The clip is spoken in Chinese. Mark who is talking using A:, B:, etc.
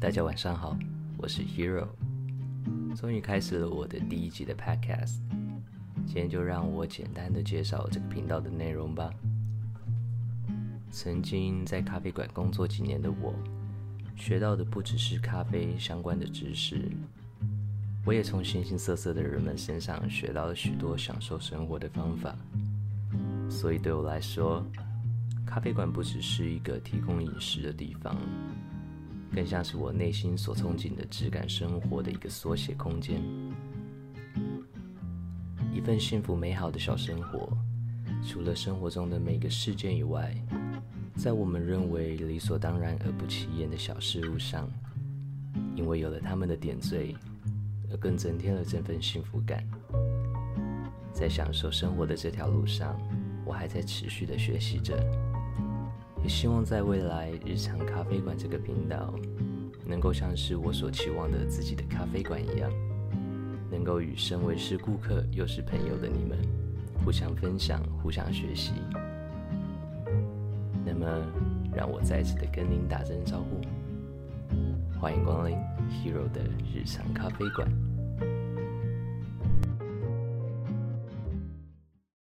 A: 大家晚上好，我是 Hero，终于开始了我的第一集的 Podcast。今天就让我简单的介绍这个频道的内容吧。曾经在咖啡馆工作几年的我，学到的不只是咖啡相关的知识，我也从形形色色的人们身上学到了许多享受生活的方法。所以对我来说，咖啡馆不只是一个提供饮食的地方。更像是我内心所憧憬的质感生活的一个缩写空间，一份幸福美好的小生活。除了生活中的每个事件以外，在我们认为理所当然而不起眼的小事物上，因为有了他们的点缀，而更增添了这份幸福感。在享受生活的这条路上，我还在持续的学习着。也希望在未来，日常咖啡馆这个频道，能够像是我所期望的自己的咖啡馆一样，能够与身为是顾客又是朋友的你们，互相分享、互相学习。那么，让我再次的跟您打声招呼，欢迎光临 Hero 的日常咖啡馆。